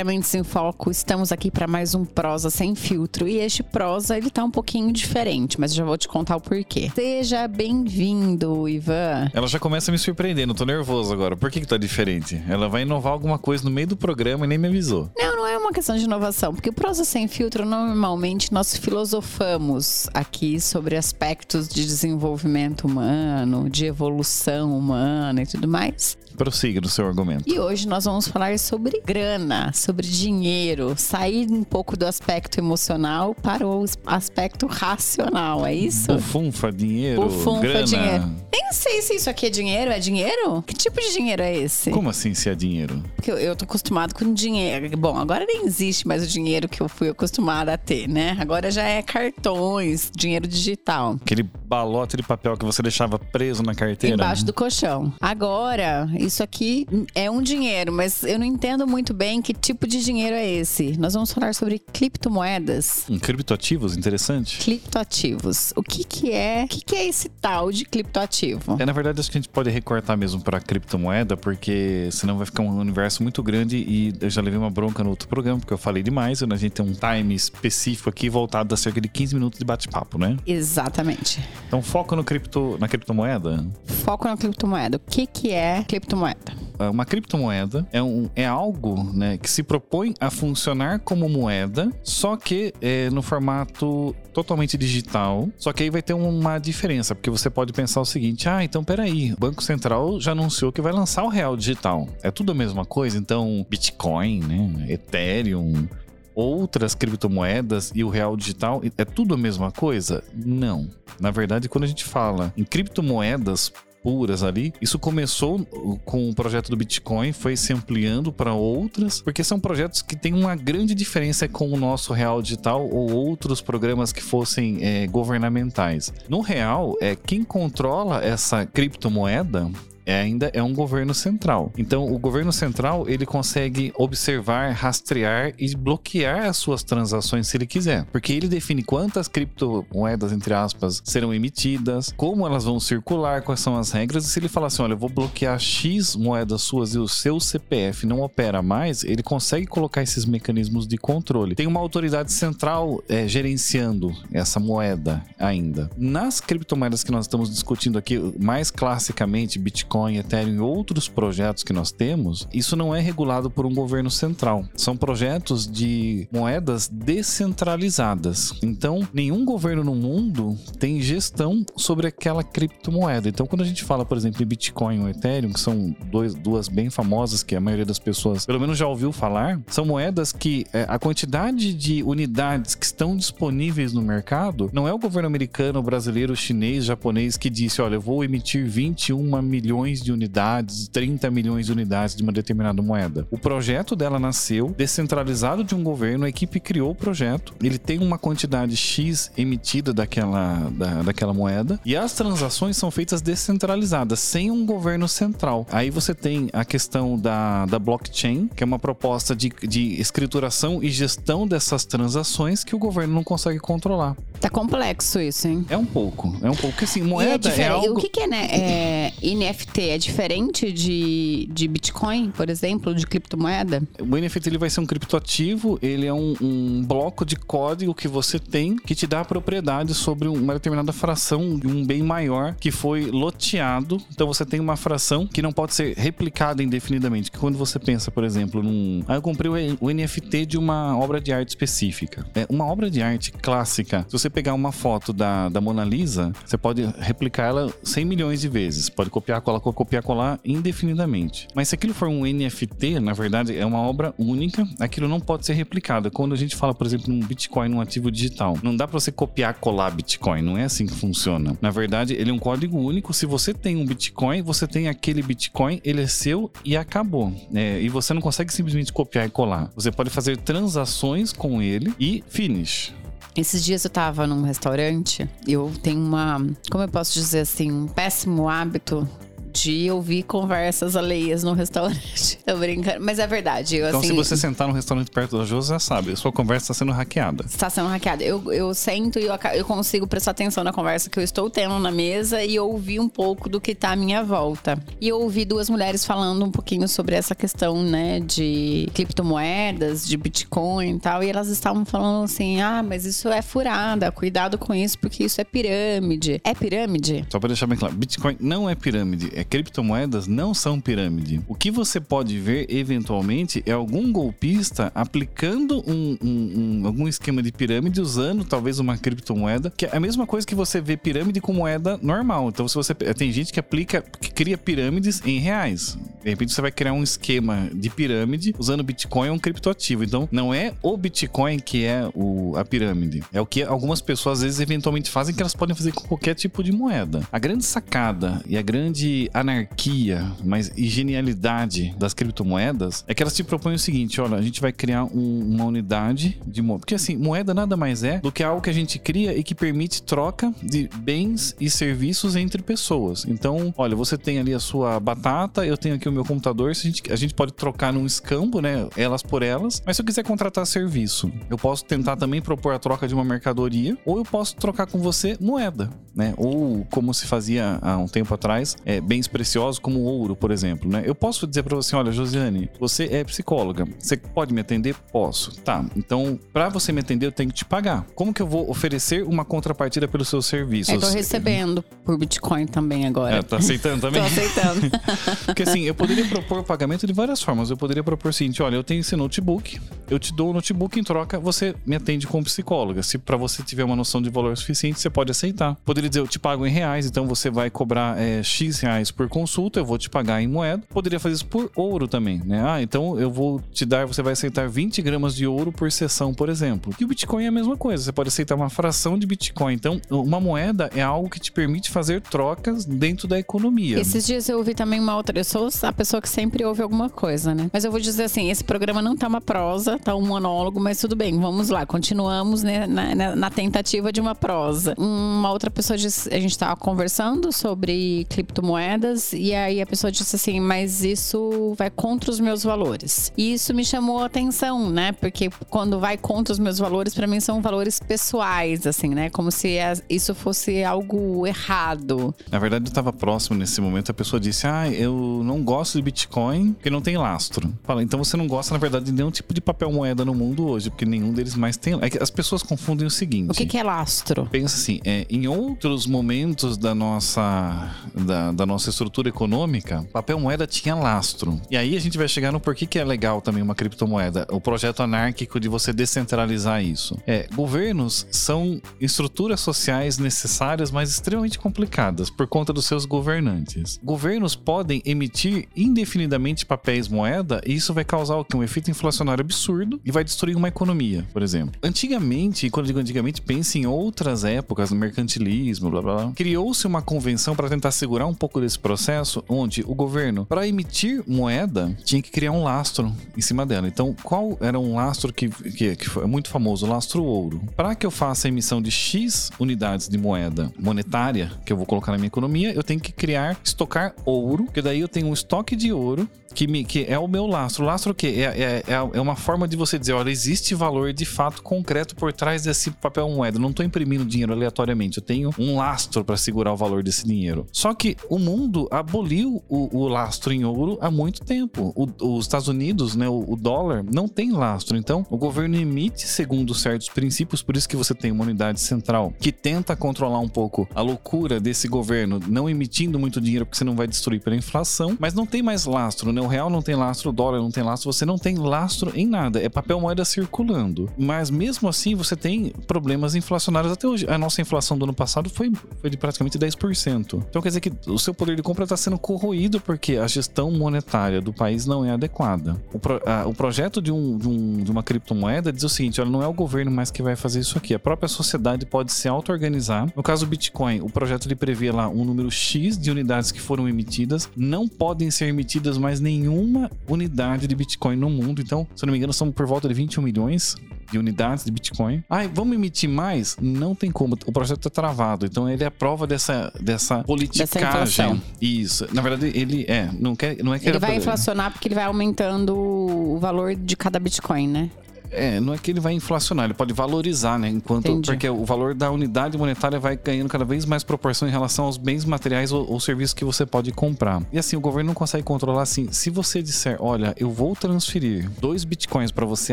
Diariamente em Foco, estamos aqui para mais um Prosa Sem Filtro. E este Prosa, ele tá um pouquinho diferente, mas eu já vou te contar o porquê. Seja bem-vindo, Ivan. Ela já começa a me surpreendendo, tô nervoso agora. Por que que tá diferente? Ela vai inovar alguma coisa no meio do programa e nem me avisou. Não, não é uma questão de inovação, porque o Prosa Sem Filtro, normalmente, nós filosofamos aqui sobre aspectos de desenvolvimento humano, de evolução humana e tudo mais. Prossiga no seu argumento. E hoje nós vamos falar sobre grana, sobre dinheiro, sair um pouco do aspecto emocional para o aspecto racional, é isso? Bufunfa, dinheiro, Bufunfa, grana. dinheiro. Nem sei se isso aqui é dinheiro, é dinheiro? Que tipo de dinheiro é esse? Como assim se é dinheiro? Porque eu, eu tô acostumado com dinheiro. Bom, agora nem existe mais o dinheiro que eu fui acostumada a ter, né? Agora já é cartões, dinheiro digital. Aquele balote de papel que você deixava preso na carteira. Embaixo do colchão. Agora, isso aqui é um dinheiro, mas eu não entendo muito bem que tipo de dinheiro é esse. Nós vamos falar sobre criptomoedas. Um criptoativos, interessante. Criptoativos. O que que é? O que que é esse tal de criptoativo? É, na verdade, acho que a gente pode recortar mesmo para criptomoeda, porque senão vai ficar um universo muito grande e eu já levei uma bronca no outro programa, porque eu falei demais, a gente tem um time específico aqui voltado a cerca de 15 minutos de bate-papo, né? Exatamente. Então, foco no cripto, na criptomoeda. Foco na criptomoeda. O que que é criptomoeda? Uma criptomoeda é, um, é algo né, que se propõe a funcionar como moeda, só que é, no formato totalmente digital. Só que aí vai ter uma diferença, porque você pode pensar o seguinte: ah, então peraí, o Banco Central já anunciou que vai lançar o real digital. É tudo a mesma coisa? Então, Bitcoin, né, Ethereum, outras criptomoedas e o real digital é tudo a mesma coisa? Não. Na verdade, quando a gente fala em criptomoedas puras ali. Isso começou com o projeto do Bitcoin, foi se ampliando para outras, porque são projetos que têm uma grande diferença com o nosso real digital ou outros programas que fossem é, governamentais. No real, é quem controla essa criptomoeda é, ainda é um governo central. Então, o governo central ele consegue observar, rastrear e bloquear as suas transações se ele quiser, porque ele define quantas criptomoedas entre aspas serão emitidas, como elas vão circular, quais são as regras. E se ele falar assim, olha, eu vou bloquear x moedas suas e o seu CPF não opera mais, ele consegue colocar esses mecanismos de controle. Tem uma autoridade central é, gerenciando essa moeda ainda. Nas criptomoedas que nós estamos discutindo aqui, mais classicamente Bitcoin, Ethereum e outros projetos que nós temos, isso não é regulado por um governo central. São projetos de moedas descentralizadas. Então, nenhum governo no mundo tem gestão sobre aquela criptomoeda. Então, quando a gente fala, por exemplo, em Bitcoin ou Ethereum, que são dois, duas bem famosas que a maioria das pessoas, pelo menos já ouviu falar, são moedas que é, a quantidade de unidades que estão disponíveis no mercado não é o governo americano, brasileiro, chinês, japonês que disse, olha, eu vou emitir 21 milhões de unidades, 30 milhões de unidades de uma determinada moeda. O projeto dela nasceu descentralizado de um governo, a equipe criou o projeto, ele tem uma quantidade X emitida daquela, da, daquela moeda e as transações são feitas descentralizadas, sem um governo central. Aí você tem a questão da, da blockchain, que é uma proposta de, de escrituração e gestão dessas transações que o governo não consegue controlar. Tá complexo isso, hein? É um pouco, é um pouco. Porque assim, é moeda é, diferente. algo... O que, que é, né? É, NFT é diferente de, de Bitcoin, por exemplo, de criptomoeda? O NFT ele vai ser um criptoativo, ele é um, um bloco de código que você tem que te dá a propriedade sobre uma determinada fração de um bem maior que foi loteado. Então você tem uma fração que não pode ser replicada indefinidamente. Que quando você pensa, por exemplo, num. Ah, eu comprei o NFT de uma obra de arte específica. É uma obra de arte clássica. Se você pegar uma foto da, da Mona Lisa, você pode replicar ela 100 milhões de vezes. Pode copiar, colar, copiar, colar indefinidamente. Mas se aquilo for um NFT, na verdade, é uma obra única, aquilo não pode ser replicado. Quando a gente fala, por exemplo, num Bitcoin, num ativo digital, não dá para você copiar, colar Bitcoin. Não é assim que funciona. Na verdade, ele é um código único. Se você tem um Bitcoin, você tem aquele Bitcoin, ele é seu e acabou. É, e você não consegue simplesmente copiar e colar. Você pode fazer transações com ele e finish. Esses dias eu tava num restaurante, eu tenho uma, como eu posso dizer assim, um péssimo hábito de ouvir conversas alheias no restaurante. Tô brincando, mas é verdade. Eu, Então, assim, se você sentar no restaurante perto da Jo, já sabe, a sua conversa está sendo hackeada. está sendo hackeado. Eu, eu sento e eu, eu consigo prestar atenção na conversa que eu estou tendo na mesa e ouvir um pouco do que tá à minha volta. E eu ouvi duas mulheres falando um pouquinho sobre essa questão, né, de criptomoedas, de Bitcoin e tal. E elas estavam falando assim: ah, mas isso é furada, cuidado com isso, porque isso é pirâmide. É pirâmide? Só para deixar bem claro, Bitcoin não é pirâmide, é criptomoedas não são pirâmide. O que você pode ver eventualmente é algum golpista aplicando um, um- um- algum esquema de pirâmide usando talvez uma criptomoeda, que é a mesma coisa que você vê pirâmide com moeda normal. Então, se você tem gente que aplica, que cria pirâmides em reais. De repente, você vai criar um esquema de pirâmide usando Bitcoin ou um criptoativo. Então, não é o Bitcoin que é o- a pirâmide. É o que algumas pessoas às vezes eventualmente fazem que elas podem fazer com qualquer tipo de moeda. A grande sacada e a grande anarquia, mas e genialidade das criptomoedas é que elas te propõem o seguinte: olha, a gente vai criar um- uma unidade de moeda. Porque assim, moeda nada mais é do que algo que a gente cria e que permite troca de bens e serviços entre pessoas. Então, olha, você tem ali a sua batata, eu tenho aqui o meu computador, a gente, a gente pode trocar num escambo, né? Elas por elas. Mas se eu quiser contratar serviço, eu posso tentar também propor a troca de uma mercadoria, ou eu posso trocar com você moeda, né? Ou como se fazia há um tempo atrás, é, bens preciosos como ouro, por exemplo, né? Eu posso dizer para você, olha, Josiane, você é psicóloga, você pode me atender? Posso. Tá. Então, para você me atender, eu tenho que te pagar. Como que eu vou oferecer uma contrapartida pelos seus serviços? Eu tô recebendo por Bitcoin também agora. É, tá aceitando também? Tô aceitando. Porque assim, eu poderia propor pagamento de várias formas. Eu poderia propor o seguinte: olha, eu tenho esse notebook, eu te dou o notebook em troca, você me atende como psicóloga. Se para você tiver uma noção de valor suficiente, você pode aceitar. Poderia dizer, eu te pago em reais, então você vai cobrar é, X por consulta, eu vou te pagar em moeda. Poderia fazer isso por ouro também, né? Ah, então eu vou te dar, você vai aceitar 20 gramas de ouro por sessão, por exemplo. E o Bitcoin é a mesma coisa, você pode aceitar uma fração de Bitcoin. Então, uma moeda é algo que te permite fazer trocas dentro da economia. Esses dias eu ouvi também uma outra. Eu sou a pessoa que sempre ouve alguma coisa, né? Mas eu vou dizer assim: esse programa não tá uma prosa, tá um monólogo, mas tudo bem, vamos lá, continuamos né, na, na- na tentativa de uma prosa. Uma outra pessoa disse: a gente tava conversando sobre criptomoedas, e aí a pessoa disse assim: mas isso vai contra os meus valores. E isso me chamou a atenção, né? Porque quando vai contra os meus valores, pra mim são valores pessoais, assim, né? Como se isso fosse algo errado. Na verdade, eu estava próximo nesse momento. A pessoa disse: Ah, eu não gosto de Bitcoin porque não tem lastro. Fala, então você não gosta, na verdade, de nenhum tipo de papel moeda no mundo hoje, porque nenhum deles mais tem. É que as pessoas confundem o seguinte. O que, que é lastro? Pensa assim, é, em outros momentos da nossa, da, da nossa estrutura econômica, papel moeda tinha lastro. E aí a gente vai chegar no porquê que é legal também uma criptomoeda. O projeto anárquico de você descentralizar isso. É, governos são estruturas sociais necessárias, mas extremamente complicadas por conta dos seus governantes. Governos podem emitir indefinidamente papéis moeda e isso vai causar o quê? Um efeito inflacionário absurdo e vai destruir uma economia, por exemplo. Antigamente, e quando digo antigamente, pense em outras épocas, no mercantilismo, blá blá blá. Criou-se uma convenção para tentar segurar um pouco desse processo, onde o governo, para emitir moeda, tinha que criar um lastro em cima dela. Então, qual era um lastro que, que, que foi muito famoso? O lastro ouro. Para que eu faça a emissão de X unidades de moeda monetária, que eu vou colocar na minha economia, eu tenho que criar, estocar ouro, que daí eu tenho um estoque de ouro que, me, que é o meu lastro. O lastro o quê? É, é, é, é uma forma de você dizer, olha, existe valor de fato concreto por trás desse papel moeda. Não estou imprimindo dinheiro aleatoriamente, eu tenho um lastro para segurar o valor desse dinheiro. Só que o mundo aboliu o, o lastro em ouro há muito tempo. O- os Estados Unidos, né, o, o dólar, não tem lastro. Então, o governo emite segundo certos princípios, por isso que você tem uma unidade central que tenta controlar um pouco a loucura desse governo, não emitindo muito dinheiro porque você não vai destruir pela inflação, mas não tem mais lastro, né? O real não tem lastro, o dólar não tem lastro, você não tem lastro em nada, é papel moeda circulando. Mas mesmo assim, você tem problemas inflacionários até hoje. A nossa inflação do ano passado foi, foi de praticamente 10%. Então quer dizer que o seu poder de compra está sendo corroído porque a gestão monetária do país não é adequada. O, pro- a- o projeto de, um- de um- de uma criptomoeda diz o seguinte: olha, não é o governo mais que vai fazer isso aqui. A própria sociedade pode se auto-organizar. No caso do Bitcoin, o projeto ele prevê lá um número X de unidades que foram emitidas, não podem ser emitidas mais nenhuma unidade de Bitcoin no mundo. Então, se eu não me engano, são por volta de 21 milhões de unidades de Bitcoin. Ai, vamos emitir mais? Não tem como. O projeto está travado. Então ele é a prova dessa, dessa politicagem. Isso. Na verdade, ele é. Não, quer, não é que Ele vai inflacionar porque ele vai aumentando o valor de cada Bitcoin, né? É, não é que ele vai inflacionar, ele pode valorizar, né? Enquanto Entendi. porque o valor da unidade monetária vai ganhando cada vez mais proporção em relação aos bens materiais ou, ou serviços que você pode comprar. E assim, o governo não consegue controlar assim. Se você disser, olha, eu vou transferir dois bitcoins para você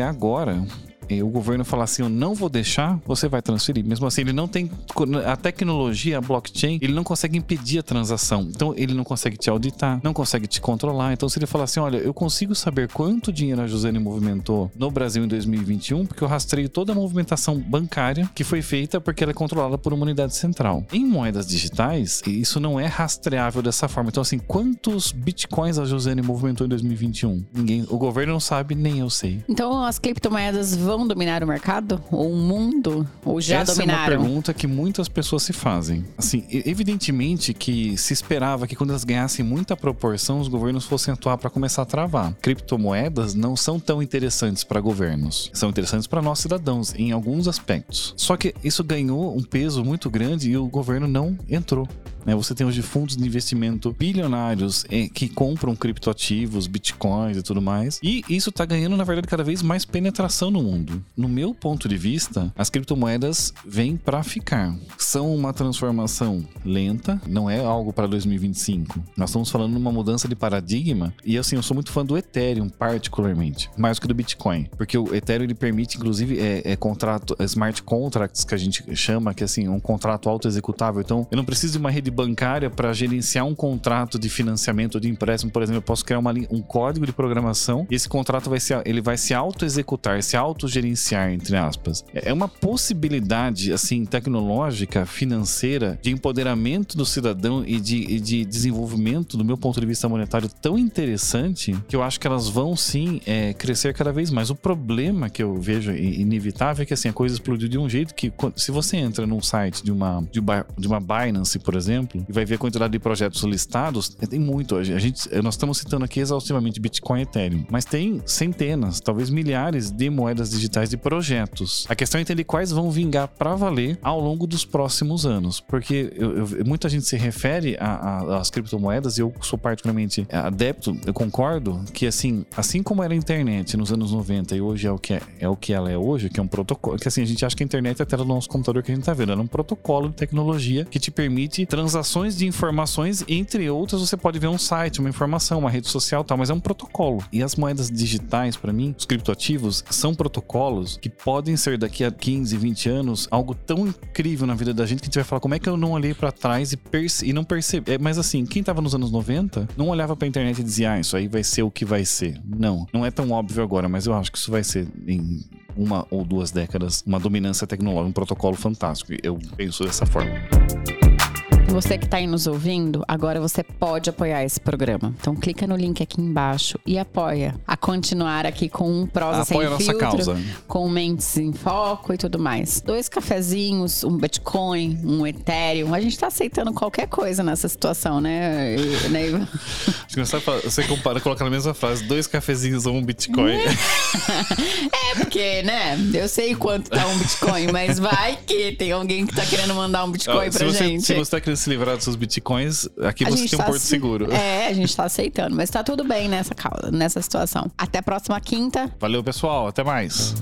agora, o governo falar assim, eu não vou deixar, você vai transferir. Mesmo assim, ele não tem a tecnologia, a blockchain, ele não consegue impedir a transação. Então, ele não consegue te auditar, não consegue te controlar. Então, se ele falar assim, olha, eu consigo saber quanto dinheiro a Josene movimentou no Brasil em 2021, porque eu rastreio toda a movimentação bancária que foi feita porque ela é controlada por uma unidade central. Em moedas digitais, isso não é rastreável dessa forma. Então, assim, quantos bitcoins a Josene movimentou em 2021? Ninguém, o governo não sabe, nem eu sei. Então, as criptomoedas vão vão dominar o mercado? Ou o mundo? Ou já Essa dominaram? Essa é uma pergunta que muitas pessoas se fazem. Assim, evidentemente que se esperava que quando elas ganhassem muita proporção, os governos fossem atuar para começar a travar. Criptomoedas não são tão interessantes para governos. São interessantes para nós cidadãos em alguns aspectos. Só que isso ganhou um peso muito grande e o governo não entrou. Né? Você tem hoje fundos de investimento bilionários eh, que compram criptoativos, bitcoins e tudo mais. E isso está ganhando, na verdade, cada vez mais penetração no mundo. No meu ponto de vista, as criptomoedas vêm para ficar. São uma transformação lenta, não é algo para 2025. Nós estamos falando de uma mudança de paradigma. E assim, eu sou muito fã do Ethereum, particularmente, mais do que do Bitcoin. Porque o Ethereum ele permite, inclusive, é, é contrato, é smart contracts que a gente chama, que é assim, um contrato auto-executável. Então, eu não preciso de uma rede bancária para gerenciar um contrato de financiamento de empréstimo, por exemplo, eu posso criar uma, um código de programação e esse contrato vai se, ele vai se auto-executar, se auto-gerenciar, entre aspas. É, é uma possibilidade, assim, tecnológica, financeira, de empoderamento do cidadão e de, e de desenvolvimento, do meu ponto de vista monetário, tão interessante que eu acho que elas vão sim é, crescer cada vez mais. O problema que eu vejo inevitável é que assim, a coisa explodiu de um jeito que, se você entra num site de uma, de uma Binance, por exemplo, exemplo, e vai ver a quantidade de projetos listados, é, tem muito. A gente, nós estamos citando aqui exaustivamente Bitcoin e Ethereum, mas tem centenas, talvez milhares de moedas digitais de projetos. A questão é entender quais vão vingar para valer ao longo dos próximos anos, porque eu, eu, muita gente se refere às criptomoedas e eu sou particularmente adepto, eu concordo que assim, assim como era a internet nos anos 90 e hoje é o que é, é o que ela é hoje, que é um protocolo, que assim a gente acha que a internet é a tela do nosso computador que a gente tá vendo, é um protocolo de tecnologia que te permite transações de informações, entre outras, você pode ver um site, uma informação, uma rede social tal, mas é um protocolo. E as moedas digitais, para mim, os criptoativos, são protocolos que podem ser daqui a 15, 20 anos algo tão incrível na vida da gente que a gente vai falar como é que eu não olhei para trás e, e não percebi. É, mas assim, quem tava nos anos 90 não olhava pra internet e dizia, ah, isso aí vai ser o que vai ser. Não, não é tão óbvio agora, mas eu acho que isso vai ser em uma ou duas décadas uma dominância tecnológica, um protocolo fantástico. Eu penso dessa forma. Você que está aí nos ouvindo, agora você pode apoiar esse programa. Então clica no link aqui embaixo e apoia a continuar aqui com um prosa apoia sem filtro, causa. com mentes em foco e tudo mais. Dois cafezinhos, um Bitcoin, um Ethereum. A gente está aceitando qualquer coisa nessa situação, né, né Você compara, coloca na mesma frase, dois cafezinhos ou um Bitcoin. é, porque, né? Eu sei quanto tá um Bitcoin, mas vai que tem alguém que tá querendo mandar um Bitcoin ah, pra você, gente. Se você tá querendo se livrar dos seus bitcoins, aqui a você tem um tá porto seguro. É, a gente tá aceitando, mas tá tudo bem nessa causa, nessa situação. Até a próxima quinta. Valeu, pessoal. Até mais.